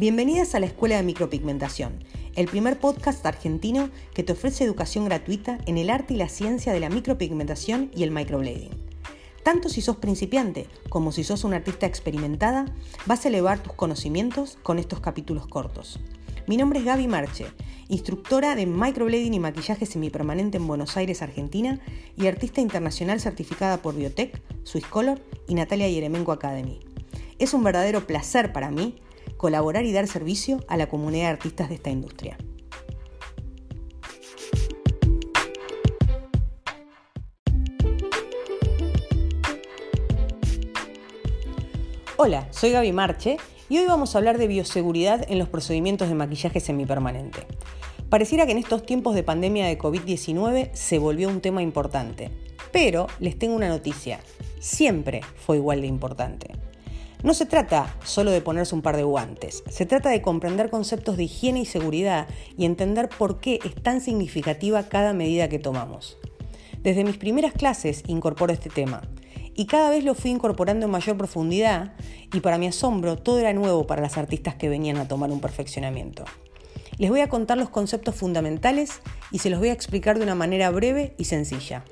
Bienvenidas a la Escuela de Micropigmentación, el primer podcast argentino que te ofrece educación gratuita en el arte y la ciencia de la micropigmentación y el microblading. Tanto si sos principiante como si sos una artista experimentada, vas a elevar tus conocimientos con estos capítulos cortos. Mi nombre es Gaby Marche, instructora de microblading y maquillaje semipermanente en Buenos Aires, Argentina, y artista internacional certificada por Biotech, Swisscolor y Natalia Yeremenko Academy. Es un verdadero placer para mí colaborar y dar servicio a la comunidad de artistas de esta industria. Hola, soy Gaby Marche y hoy vamos a hablar de bioseguridad en los procedimientos de maquillaje semipermanente. Pareciera que en estos tiempos de pandemia de COVID-19 se volvió un tema importante, pero les tengo una noticia, siempre fue igual de importante. No se trata solo de ponerse un par de guantes, se trata de comprender conceptos de higiene y seguridad y entender por qué es tan significativa cada medida que tomamos. Desde mis primeras clases incorporo este tema y cada vez lo fui incorporando en mayor profundidad y para mi asombro todo era nuevo para las artistas que venían a tomar un perfeccionamiento. Les voy a contar los conceptos fundamentales y se los voy a explicar de una manera breve y sencilla.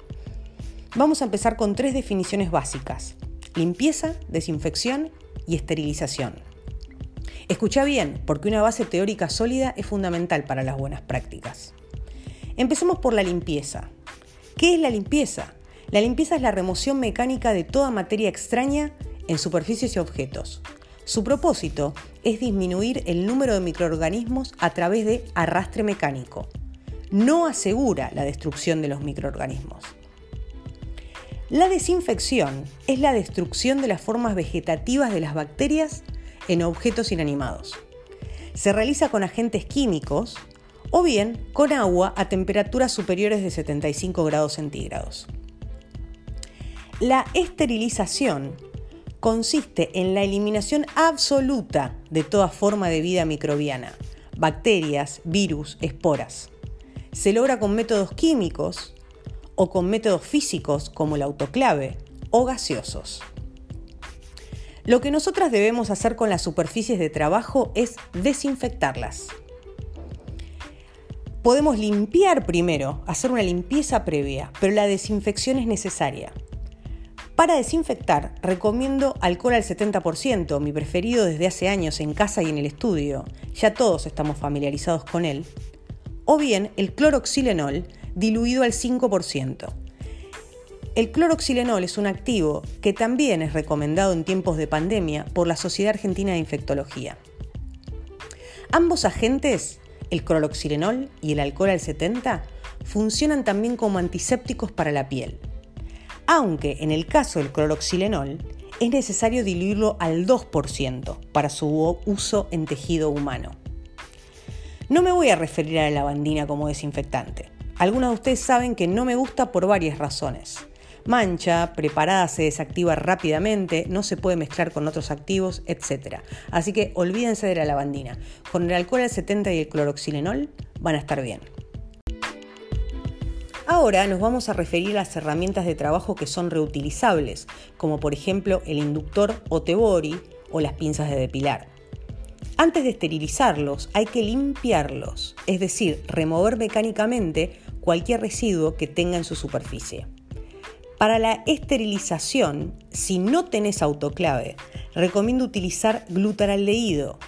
Vamos a empezar con tres definiciones básicas. Limpieza, desinfección y esterilización. Escucha bien, porque una base teórica sólida es fundamental para las buenas prácticas. Empecemos por la limpieza. ¿Qué es la limpieza? La limpieza es la remoción mecánica de toda materia extraña en superficies y objetos. Su propósito es disminuir el número de microorganismos a través de arrastre mecánico. No asegura la destrucción de los microorganismos. La desinfección es la destrucción de las formas vegetativas de las bacterias en objetos inanimados. Se realiza con agentes químicos o bien con agua a temperaturas superiores de 75 grados centígrados. La esterilización consiste en la eliminación absoluta de toda forma de vida microbiana, bacterias, virus, esporas. Se logra con métodos químicos o con métodos físicos como el autoclave o gaseosos. Lo que nosotras debemos hacer con las superficies de trabajo es desinfectarlas. Podemos limpiar primero, hacer una limpieza previa, pero la desinfección es necesaria. Para desinfectar, recomiendo alcohol al 70%, mi preferido desde hace años en casa y en el estudio, ya todos estamos familiarizados con él, o bien el cloroxilenol, diluido al 5%. El cloroxilenol es un activo que también es recomendado en tiempos de pandemia por la Sociedad Argentina de Infectología. Ambos agentes, el cloroxilenol y el alcohol al 70, funcionan también como antisépticos para la piel. Aunque en el caso del cloroxilenol es necesario diluirlo al 2% para su uso en tejido humano. No me voy a referir a la lavandina como desinfectante. Algunos de ustedes saben que no me gusta por varias razones. Mancha, preparada se desactiva rápidamente, no se puede mezclar con otros activos, etc. Así que olvídense de la lavandina. Con el alcohol al 70 y el cloroxilenol van a estar bien. Ahora nos vamos a referir a las herramientas de trabajo que son reutilizables, como por ejemplo el inductor o tebori o las pinzas de depilar. Antes de esterilizarlos hay que limpiarlos, es decir, remover mecánicamente cualquier residuo que tenga en su superficie. Para la esterilización, si no tenés autoclave, recomiendo utilizar glutaraldehído,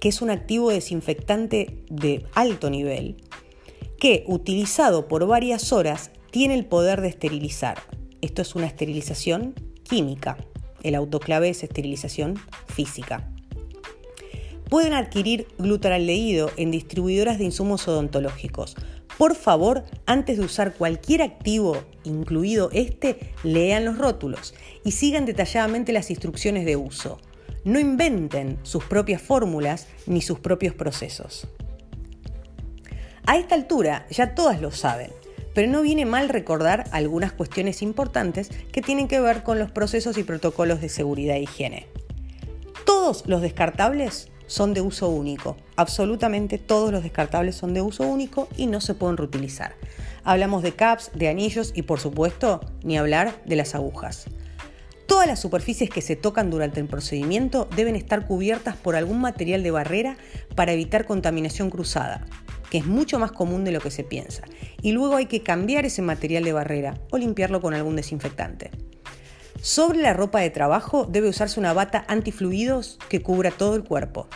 que es un activo desinfectante de alto nivel, que utilizado por varias horas tiene el poder de esterilizar. Esto es una esterilización química. El autoclave es esterilización física. Pueden adquirir glutaraldehído en distribuidoras de insumos odontológicos. Por favor, antes de usar cualquier activo, incluido este, lean los rótulos y sigan detalladamente las instrucciones de uso. No inventen sus propias fórmulas ni sus propios procesos. A esta altura ya todas lo saben, pero no viene mal recordar algunas cuestiones importantes que tienen que ver con los procesos y protocolos de seguridad e higiene. Todos los descartables son de uso único. Absolutamente todos los descartables son de uso único y no se pueden reutilizar. Hablamos de caps, de anillos y por supuesto, ni hablar de las agujas. Todas las superficies que se tocan durante el procedimiento deben estar cubiertas por algún material de barrera para evitar contaminación cruzada, que es mucho más común de lo que se piensa, y luego hay que cambiar ese material de barrera o limpiarlo con algún desinfectante. Sobre la ropa de trabajo debe usarse una bata antifluidos que cubra todo el cuerpo.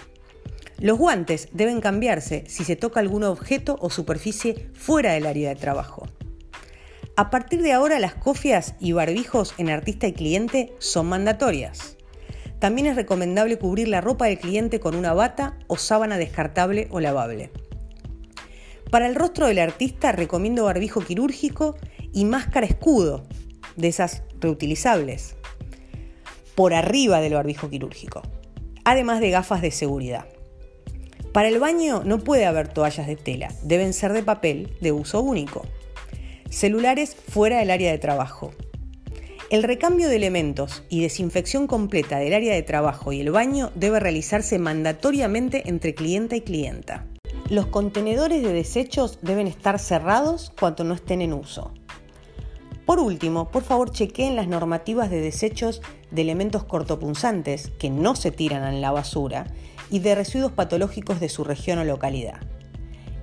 Los guantes deben cambiarse si se toca algún objeto o superficie fuera del área de trabajo. A partir de ahora las cofias y barbijos en artista y cliente son mandatorias. También es recomendable cubrir la ropa del cliente con una bata o sábana descartable o lavable. Para el rostro del artista recomiendo barbijo quirúrgico y máscara escudo, de esas reutilizables, por arriba del barbijo quirúrgico, además de gafas de seguridad. Para el baño no puede haber toallas de tela, deben ser de papel de uso único. Celulares fuera del área de trabajo. El recambio de elementos y desinfección completa del área de trabajo y el baño debe realizarse mandatoriamente entre cliente y clienta. Los contenedores de desechos deben estar cerrados cuando no estén en uso. Por último, por favor chequeen las normativas de desechos de elementos cortopunzantes que no se tiran en la basura y de residuos patológicos de su región o localidad.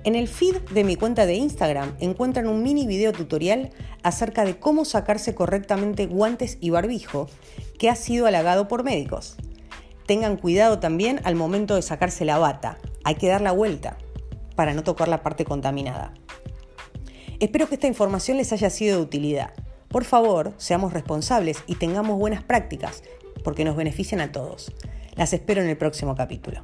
En el feed de mi cuenta de Instagram encuentran un mini video tutorial acerca de cómo sacarse correctamente guantes y barbijo que ha sido halagado por médicos. Tengan cuidado también al momento de sacarse la bata, hay que dar la vuelta para no tocar la parte contaminada. Espero que esta información les haya sido de utilidad. Por favor, seamos responsables y tengamos buenas prácticas, porque nos benefician a todos. Las espero en el próximo capítulo.